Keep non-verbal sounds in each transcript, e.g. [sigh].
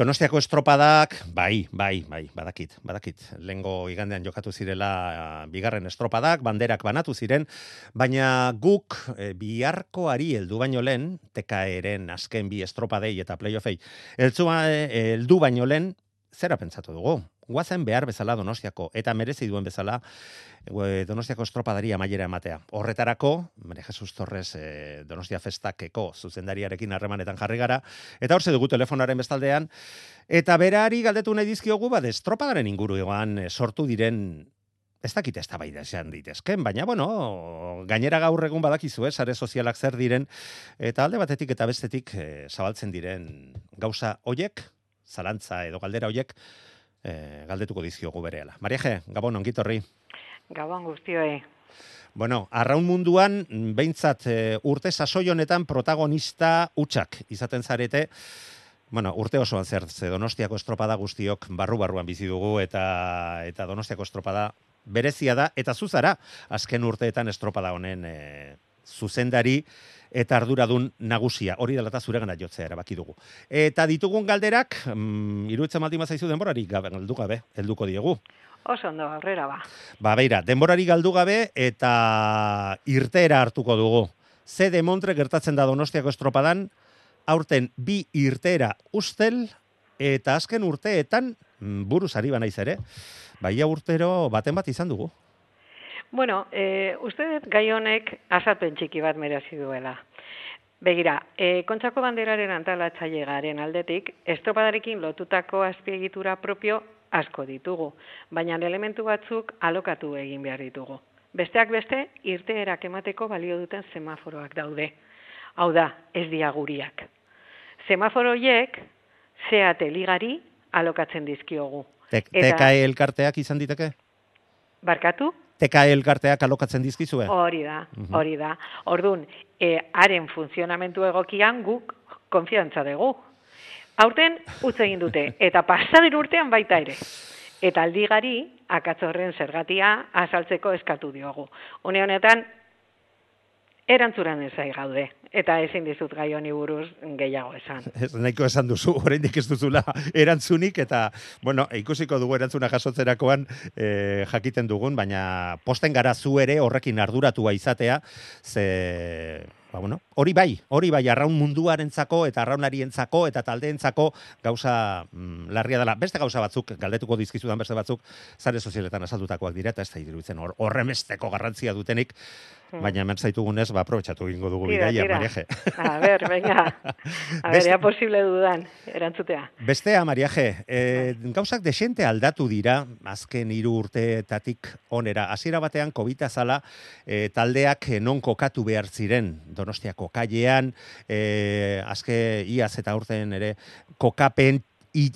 Donostiako estropadak, bai, bai, bai, badakit, badakit. Lengo igandean jokatu zirela uh, bigarren estropadak, banderak banatu ziren, baina guk e, biharkoari heldu baino lehen, TKEren azken bi estropadei eta playoffei, heldu baino lehen, zera pentsatu dugu? Guazen behar bezala Donostiako, eta merezi duen bezala Donostiako estropadari amaiera ematea. Horretarako, Mare Jesus Torres e, Donostia Festakeko zuzendariarekin harremanetan jarri gara, eta hor dugu telefonaren bestaldean, eta berari galdetu nahi dizkiogu, bat estropadaren inguru egoan eh, sortu diren Ez dakit ez da bai da esan ditezken, baina, bueno, gainera gaur egun badakizu, eh, sare sozialak zer diren, eta alde batetik eta bestetik e, zabaltzen diren gauza hoiek, zalantza edo galdera hoiek, e, galdetuko dizkiogu berehala. Mariaje, Gabon, ongitorri. Gabon guztioi. Bueno, arraun munduan, behintzat e, urte sasoi honetan protagonista utxak izaten zarete, bueno, urte osoan zer, ze donostiako estropada guztiok barru-barruan bizi dugu eta eta donostiako estropada berezia da, eta zuzara, azken urteetan estropada honen e, zuzendari, eta arduradun nagusia. Hori dela eta zure gana jotzea erabaki dugu. Eta ditugun galderak, mm, iruditzen maldi mazaizu denborari, gabe, galdu gabe, helduko diegu. Oso ondo, aurrera ba. Ba, beira, denborari galdu gabe eta irtera hartuko dugu. Ze demontre gertatzen da donostiako estropadan, aurten bi irtera ustel, eta azken urteetan, mm, buruz ari banaiz ere, baia urtero baten bat izan dugu. Bueno, e, uste dut gai honek azalpen txiki bat merezi duela. Begira, e, kontxako banderaren antalatzaile garen aldetik, estropadarekin lotutako azpiegitura propio asko ditugu, baina elementu batzuk alokatu egin behar ditugu. Besteak beste, irteerak emateko balio duten semaforoak daude. Hau da, ez diaguriak. Semaforoiek, zeate ligari alokatzen dizkiogu. TKE elkarteak izan diteke? Barkatu? TK elkarteak alokatzen dizkizue? Hori da, mhm. hori da. Ordun, e, haren funtzionamentu egokian guk konfiantza dugu. Aurten utz egin dute [laughs] eta pasaden urtean baita ere. Eta aldigari akatzorren zergatia azaltzeko eskatu diogu. Une honetan erantzuran ezai gaude. Eta ezin dizut gai honi buruz gehiago esan. [laughs] Ez nahiko esan duzu, oraindik ez duzula erantzunik, eta, bueno, ikusiko dugu erantzuna jasotzerakoan e, jakiten dugun, baina posten gara zu ere horrekin arduratua izatea, ze ba, bueno, hori bai, hori bai, arraun munduarentzako eta arraunarientzako eta taldeentzako gauza mm, larria dela. Beste gauza batzuk, galdetuko dizkizudan beste batzuk, zare sozialetan azaldutakoak dira, eta ez da iruditzen horremesteko garrantzia dutenik, hmm. baina hemen zaitugunez, ba, aprobetsatu egingo dugu bidaia, Mariaje. A ber, venga, [laughs] a ber, ea posible dudan, erantzutea. Bestea, Mariaje, e, gauzak desente aldatu dira, azken hiru urteetatik onera, hasiera batean, COVID zala, e, taldeak non kokatu behar ziren, Donostiako kailean, e, azke iaz eta urten ere kokapen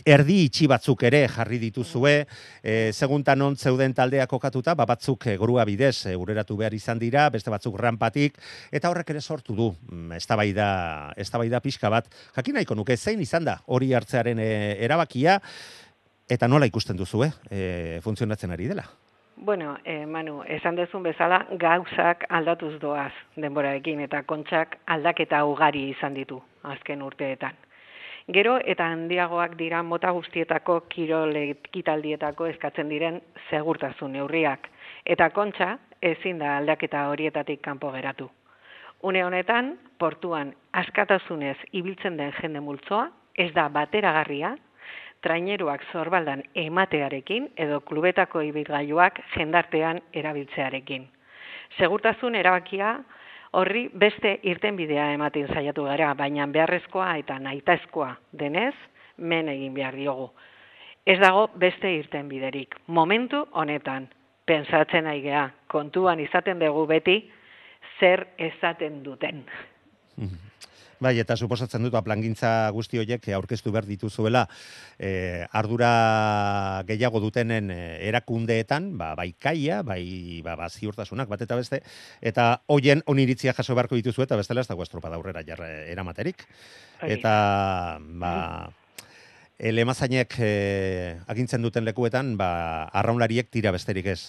erdi itxi batzuk ere jarri dituzue, e, seguntan on zeuden taldea kokatuta, ba batzuk e, grua bidez e, ureratu behar izan dira, beste batzuk rampatik, eta horrek ere sortu du, mm, eztabaida eztabaida pixka bat. Jakin nahiko nuke, zein izan da hori hartzearen e, erabakia, eta nola ikusten duzu, e, funtzionatzen ari dela? Bueno, eh, Manu, esan dezun bezala, gauzak aldatuz doaz denborarekin eta kontxak aldaketa ugari izan ditu azken urteetan. Gero eta handiagoak dira mota guztietako kirolekitaldietako eskatzen diren segurtasun neurriak. Eta kontxa ezin da aldaketa horietatik kanpo geratu. Une honetan, portuan askatasunez ibiltzen den jende multzoa, ez da bateragarria traineruak zorbaldan ematearekin edo klubetako ibilgailuak jendartean erabiltzearekin. Segurtasun erabakia horri beste irtenbidea ematen saiatu gara, baina beharrezkoa eta nahitaezkoa denez, men egin behar diogu. Ez dago beste irtenbiderik. Momentu honetan, pensatzen aigea, kontuan izaten dugu beti, zer esaten duten. Bai, eta suposatzen dut, ba, plangintza guzti horiek aurkeztu behar dituzuela e, ardura gehiago dutenen e, erakundeetan, ba, bai kaia, bai ba, ba, ziurtasunak, bat eta beste, eta hoien oniritzia jaso beharko dituzu eta bestela ez dago estropa daurrera jarra eramaterik. Eta, ba, Ele mazainek e, agintzen duten lekuetan, ba, arraunlariek tira besterik ez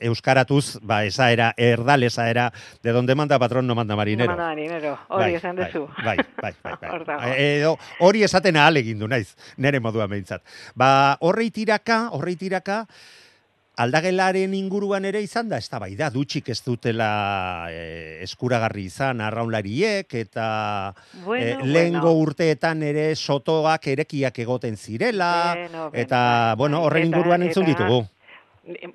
euskaratuz, ba, esaera, erdal esaera, de donde manda patrón no manda marinero. No manda marinero, hori esan dezu. Bai, bai, bai. bai. [laughs] E, edo, hori esaten ahal egin du naiz, nere modua behintzat. Ba, horrei tiraka, horrei tiraka, aldagelaren inguruan ere izan da, ez da bai da, dutxik ez dutela e, eskuragarri izan arraunlariek, eta Bueno, e, lehengo bueno. urteetan ere sotoak erekiak egoten zirela, Bueno, eta, bai, bueno, bai, horren eta- inguruan entzun eta- ditugu.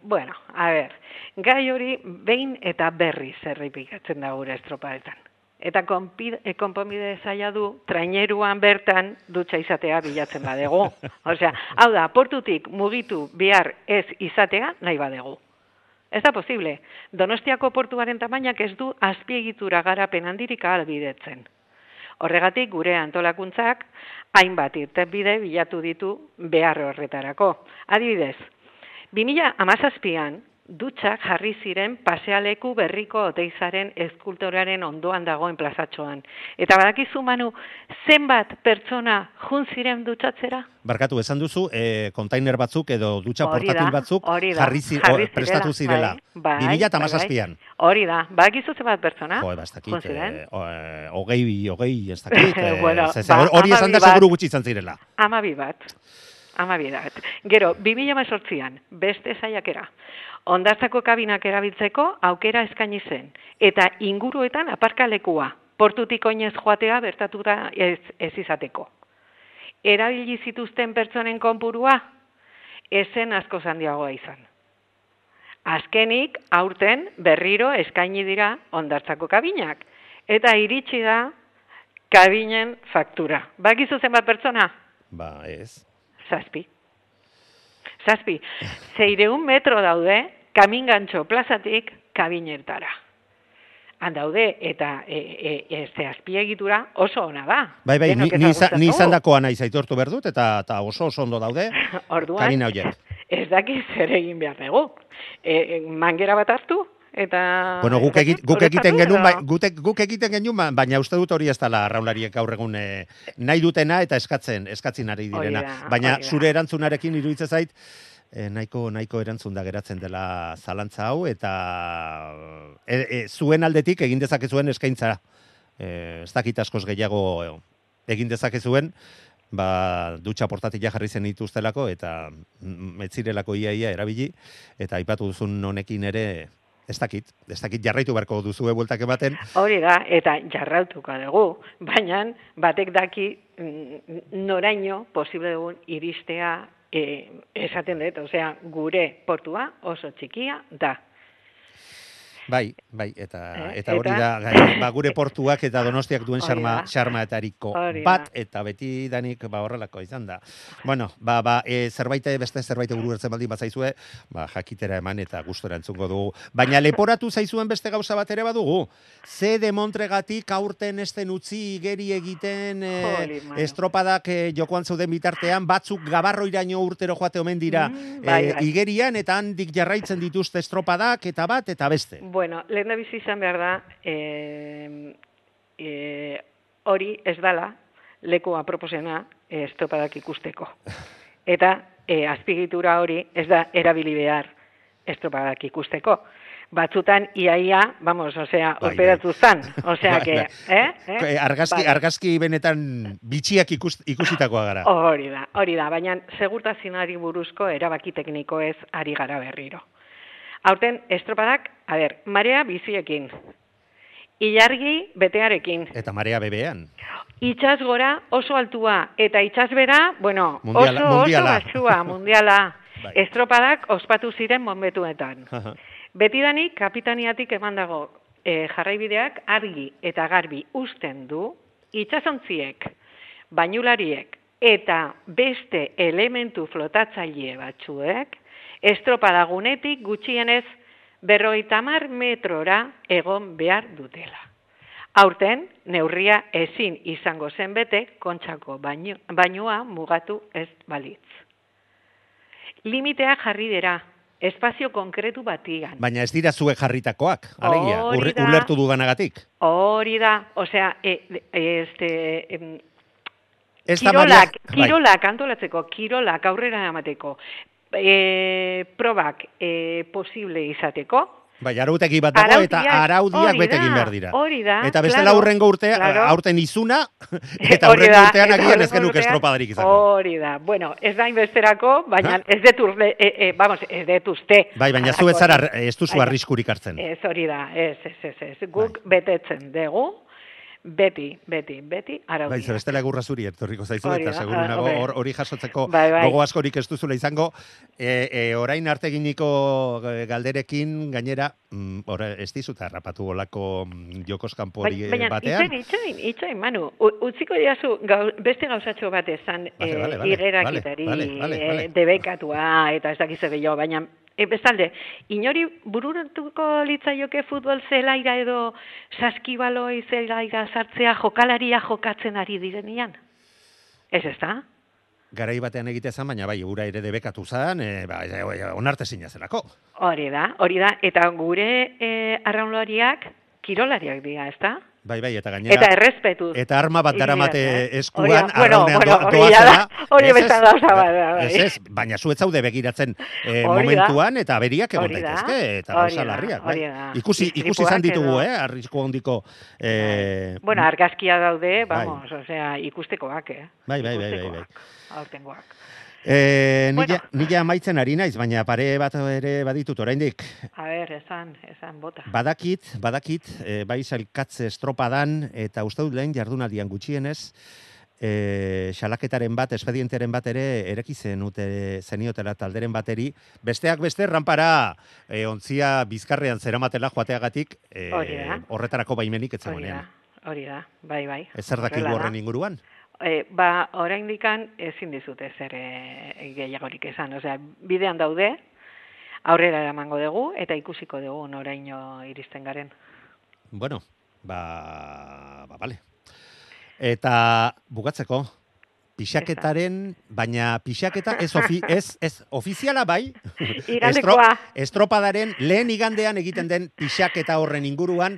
Bueno, a ber, gai hori behin eta berri zerripikatzen da gure estropadetan. Eta konpid- e, konponbide zaila du, traineruan bertan dutxa izatea bilatzen badegu. [laughs] Osea, hau da, portutik mugitu behar ez izatea nahi badegu. Ez da posible. Donostiako portuaren tamainak ez du azpiegitura garapen handirik ahalbidetzen. Horregatik gure antolakuntzak hainbat irtenbide bilatu ditu behar horretarako. Adibidez, 2017an dutxak jarri ziren pasealeku berriko oteizaren eskultoraren ondoan dagoen plazatxoan. Eta badakizu manu, zenbat pertsona jun ziren dutxatzera? Barkatu, esan duzu, e, kontainer batzuk edo dutxa Hori portatil batzuk hori da, jarri, zi, jarri o, prestatu zirela. Bai, bai, 2017an. bai, Hori da, badakizu zenbat pertsona? Jo, ba, ez dakit, eh, hogei, hogei, ez dakit. [laughs] eh, Bueno, ba, hori esan da seguru gutxi izan zirela. Amabi bat. Amabi. Gero, 2018an, beste saiakera. Ondartzako kabinak erabiltzeko aukera eskaini zen. Eta inguruetan aparkalekua. Portutik oinez joatea bertatuta ez, ez izateko. Erabili zituzten pertsonen konpurua, ezen asko handiagoa izan. Azkenik, aurten berriro eskaini dira ondartzako kabinak. Eta iritsi da kabinen faktura. Bakizu zenbat pertsona? Ba, ez. Zazpi. Zazpi. Zeireun metro daude, kamingantxo plazatik kabinertara. Han daude, eta e, e, este azpiegitura oso ona da. Bai, bai, ni, Denok ni, izan- ni dakoa nahi zaitortu behar dut, eta, eta oso oso ondo daude, [laughs] Orduan, kabina horiek. ez daki zer egin behar dugu. E, e, mangera bat hartu, eta... Bueno, guk, egit, dakit, guk egiten genuen, bai, gute, guk egiten genuen, ba- baina uste dut hori ez dela arraunlariek gaur egun eh, nahi dutena eta eskatzen, eskatzen ari direna. da, baina da. zure erantzunarekin iruditzen zait, eh, nahiko nahiko erantzun da geratzen dela zalantza hau eta e, e, zuen aldetik egin dezakezuen eskaintza. E, ez dakit askoz gehiago egin dezakezuen, ba, dutxa portatila jarri zen dituztelako eta mm, ez zirelako iaia erabili eta aipatu duzun honekin ere ez dakit, ez dakit jarraitu beharko duzue bueltak ematen, Hori da, eta jarrautuko dugu, baina batek daki mm, noraino posible dugun iristea e, esaten dut, osea, gure portua oso txikia da. Bai, bai, eta, Eh, eta hori eta- da, gai, ba, gure portuak eta donostiak duen xarma, xarma Hori bat, eta beti danik ba, horrelako izan da. Bueno, ba, ba, e, zerbait, beste zerbait guru ertzen baldin bazaizue, ba, jakitera eman eta gustora entzungo dugu. Baina leporatu zaizuen beste gauza bat ere badugu. Ze de Montregatik aurten esten utzi igeri egiten e, mano. estropadak e, jokoan zeuden bitartean, batzuk gabarroiraino urtero joate omen dira Mm, bai, e, bai. igerian eta handik jarraitzen dituzte estropadak eta bat eta beste. Bueno, lehen da bizi izan behar da, e, e, hori ez dala leku aproposena e, estropadak ikusteko. Eta e, azpigitura hori ez da erabili behar estropadak ikusteko. Batzutan iaia, vamos, osea, Bai, operatu zan, osea, Bai, que, bai. eh? eh? Eh, Argazki, Bai. argazki benetan bitxiak ikus, ikusitakoa gara. Hori da, hori da, baina segurtasinari buruzko erabaki tekniko ez ari gara berriro. Aurten estropadak, a ber, marea biziekin, ilargi betearekin, Eta marea bebean. itxas gora oso altua, eta itxas bera, bueno, Mundiala- oso mundiala. oso basua, [laughs] mundiala. Bai. Estropadak ospatu ziren monbetuetan. [laughs] Betidanik kapitaniatik eman dago e, jarraibideak argi eta garbi usten du itsasontziek, bainulariek eta beste elementu flotatzaile batzuek estropadagunetik gutxienez berrogeita hamar metrora egon behar dutela. Aurten, neurria ezin izango zen bete kontxako bainu, bainua mugatu ez balitz. Limitea jarri dira, espazio konkretu batian. Baina ez dira zuek jarritakoak, alegia, Hori urre- da. ulertu duganagatik. Hori da, osea, e, este, em, kirolak, bai. kirolak antolatzeko, kirolak aurrera emateko, e, probak e, posible izateko, Bai, arautegi bat dago eta Araudiak, araudiak hori bete egin da, behar dira. hori da, Eta bestela claro, aurrengo urtea, claro. aurten izuna, [laughs] eta aurrengo da, urtean agian ez urtean, estropadarik izango. Hori da. Bueno, ez da inbesterako, baina ez dut urle, e, e, vamos, ez dut uste. Bai, baina zu ez zara, ez duzu arriskurik hartzen. Ez hori da, ez, ez, ez, ez. Guk Bai. betetzen dugu, beti, beti, beti, araudia. Bai, bestela egurra zuri etorriko zaizu, eta da, seguru ah, hori jasotzeko Bai, bai. gogo askorik ez duzula izango. E, e, orain arte eginiko eh, galderekin, gainera, mm, ora, ez dizut harrapatu olako mm, jokos kanpo hori eh, Baina, batean. itxain, itxain, itxain, Manu, U- utziko diazu gau, beste gauzatxo bat esan Vale, eh, vale, vale, igerakitari, vale, vale, vale, vale. eh, debekatua eta ez dakize gehiago, baina e, bestalde, inori bururatuko litzaioke futbol zelaira edo saskibaloi zelaira sartzea jokalaria jokatzen ari direnean? Ez ez da? Garai batean egite zen, baina bai, ura ere debekatu zen, e, ba, e, e, onarte zelako. Hori da, hori da, eta gure e, arraunlariak kirolariak dira, ez da? Bai, bai, eta gainera... Eta errespetuz. Eta arma bat daramate eh? eskuan, Hori bueno, arraunean bueno, hori doazela. da, hori ez, gauza bat bai. Ez, ez, baina zu ez zaude begiratzen eh, da. momentuan eta beriak egon daitezke eta gauza larriak, bai. Ikusi ikusi izan ditugu, eh, arrisku handiko eh Bueno, argazkia daude, vamos, osea, ikustekoak, eh? Bai, bai, bai, bai, bai. Ikustekoak, Aurtengoak. eh Bueno. nila, nila amaitzen ari naiz, baina pare bat ere baditut oraindik. A ber, esan, esan, bota. Badakit, badakit, e, bai sailkatze estropadan, eta uste dut lehen jardunaldian gutxienez, e, xalaketaren bat, espedienteren bat ere, ereki zenute, zeniotela talderen bateri, besteak beste, rampara, e, ontzia bizkarrean zeramatela joateagatik, e, da. horretarako baimenik Hori da, hori da, bai, bai. Ez zer dakigu da. horren inguruan? E, ba, oraindikan ezin dizut ezer e, gehiagorik esan. Osea, bidean daude, aurrera eramango dugu, eta ikusiko dugu noraino iristen garen. Bueno, ba, ba, bale. Eta bukatzeko, pixaketaren, baina pixaketa ez, ofi, ez, ez ofiziala bai, [laughs] Igandekoa. estropadaren lehen igandean egiten den pixaketa horren inguruan,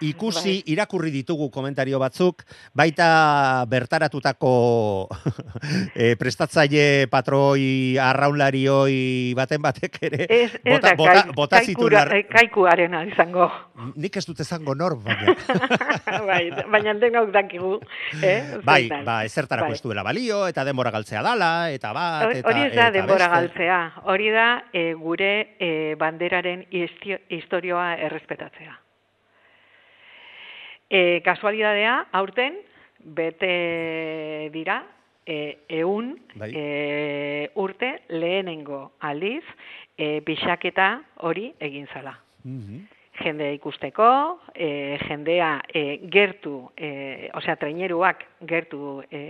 ikusi, Bai. irakurri ditugu komentario batzuk, baita bertaratutako [laughs] e, prestatzaile patroi arraunlarioi baten batek ere Ez, ez bota, da, bota, kai- bota kaikura- ar- kaikuarena izango. Nik ez dut ezango nor, baina... [laughs] bai, baina denok dakigu. Eh? Bai, ba, ezertarako Bai. ez duela balio, eta denbora galtzea dala, eta bat, eta hori ez da denbora beste. galtzea. Hori da e, gure e, banderaren istio- historioa errespetatzea. E, kasualidadea, aurten, bete dira, e, eun Bai. e, urte lehenengo aldiz, e, pixaketa hori egin zala. Mhm. jendea ikusteko, e, jendea e, gertu, e, osea, traineruak gertu e,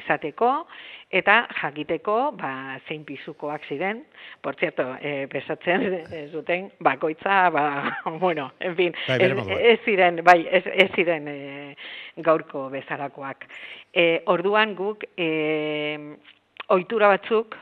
izateko, eta jakiteko, ba, zein pizukoak ziren, por cierto, e, pesatzen [laughs] zuten bakoitza, ba, [laughs] bueno, en fin, Bai, ez, ziren, bai, ez, ez ziren e, gaurko bezalakoak. E, orduan guk, e, ohitura batzuk,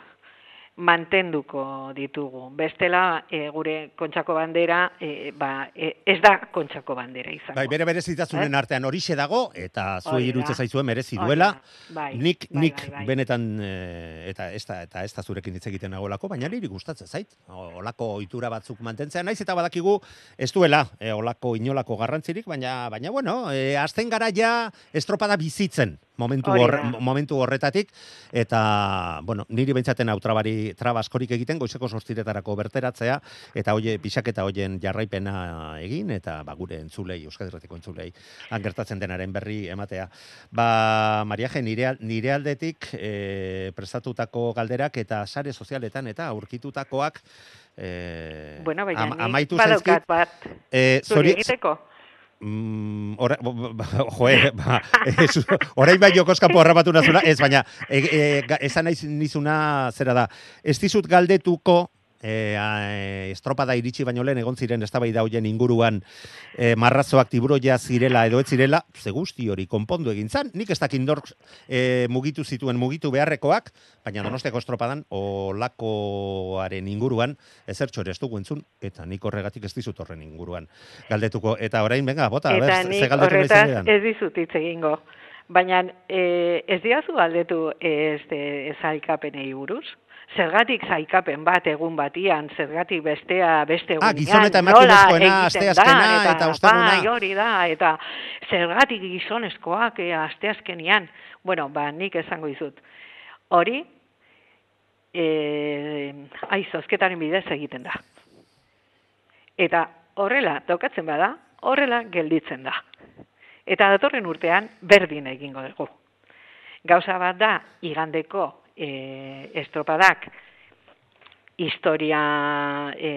mantenduko ditugu. Bestela, e, gure kontxako bandera, e, ba, e, ez da kontxako bandera izango. Bai, bere berezitasunen artean horixe dago, eta zuei Eh? Hori irutze zaizuen merezi Hori duela. Bai, nik bai, nik bai, bai. benetan eh, eta ez da eta ez da zurekin hitz egiten nagolako, baina niri gustatzen zait. Olako ohitura batzuk mantentzea naiz eta badakigu ez duela eh, olako inolako garrantzirik, baina baina bueno, eh, azten gara ja estropada bizitzen momentu hor, momentu horretatik eta bueno, niri beintzaten hau trabari traba askorik egiten goizeko sortziretarako berteratzea eta hoie pixaketa hoien jarraipena egin eta ba gure entzulei Euskal Herratiko entzulei han gertatzen denaren berri ematea. Ba Mariaje nire nire aldetik eh, prestatutako galderak eta sare sozialetan eta aurkitutakoak eh, Bueno, baina am- amaitu zaizkit. bat zuri zori, egiteko. Mm, ora, joe, [laughs] ba, ez, orain bai jokoskapo harrapatu nazuna, ez, baina e, e, esan naiz nizuna zera da, ez dizut galdetuko, e, a, estropada iritsi baino lehen egon ziren eztabaida hoien inguruan e, marrazoak tiburoia zirela edo ez zirela, ze guzti hori konpondu egin zan, nik ez dakit nork e, mugitu zituen mugitu beharrekoak, baina donostiako estropadan olakoaren inguruan ezertxo ere ez dugu entzun, eta nik horregatik ez dizut horren inguruan galdetuko. Eta orain, venga, bota, Eta ber, ze nik galdetu nahi horretaz ez dizut hitz egingo. Baina e, ez diazu aldetu este zaikapenei buruz? Zergatik zaikapen bat egun batian, zergatik bestea beste Ah, egunean, gizon eta emakumezkoena, asteazkena da, eta osteguna. Bai, hori da, eta zergatik gizonezkoak e, asteazkenian. Bueno, ba, nik esango dizut. Hori, e, ai, zozketaren bidez egiten da. Eta horrela, tokatzen bada, horrela gelditzen da. Eta datorren urtean berdin egingo dugu. Gauza bat da, igandeko e, estropadak historia e,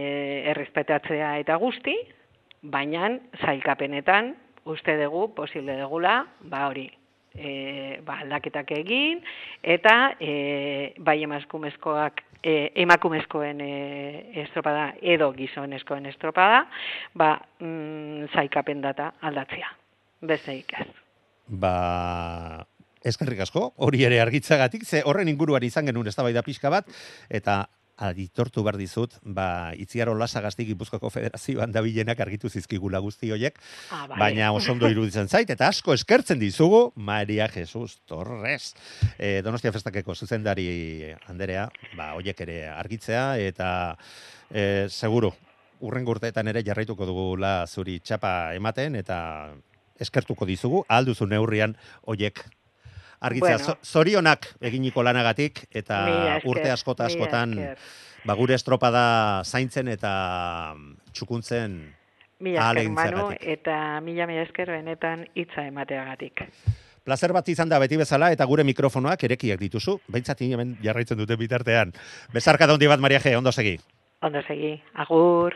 errespetatzea eta guzti, baina zailkapenetan uste dugu, posible dugula, ba hori, e, ba, aldaketak egin, eta e, bai emakumezkoak e, emakumezkoen e, estropada edo gizonezkoen estropada, ba, mm, zailkapen data aldatzea. Besteik ez. Ba, eskerrik asko, hori ere argitzagatik, ze horren inguruan izan genuen eztabaida pixka bat, eta aditortu behar dizut, ba, itziaro lasagazti Gipuzkoako Federazioan dabilenak argitu zizkigula guzti hoiek, Ah, bai. baina oso ondo iruditzen zait, eta asko eskertzen dizugu, Maria Jesus Torres, e, Donostia Festakeko zuzendari Anderea, ba, hoiek ere argitzea, eta e, seguru, urren urteetan ere jarraituko dugula zuri txapa ematen, eta eskertuko dizugu, alduzu neurrian hoiek argitzea. Bueno. Zo- Zorionak eginiko lanagatik, eta esker, urte askota askotan ba, gure estropada zaintzen eta txukuntzen Mila esker. Manu, eta mila mila esker benetan hitza emateagatik. Plazer bat izan da beti bezala eta gure mikrofonoak erekiak dituzu. Behintzat hemen jarraitzen dute bitartean. Bezarka handi bat Maria G, ondo segi. Ondo segi, agur.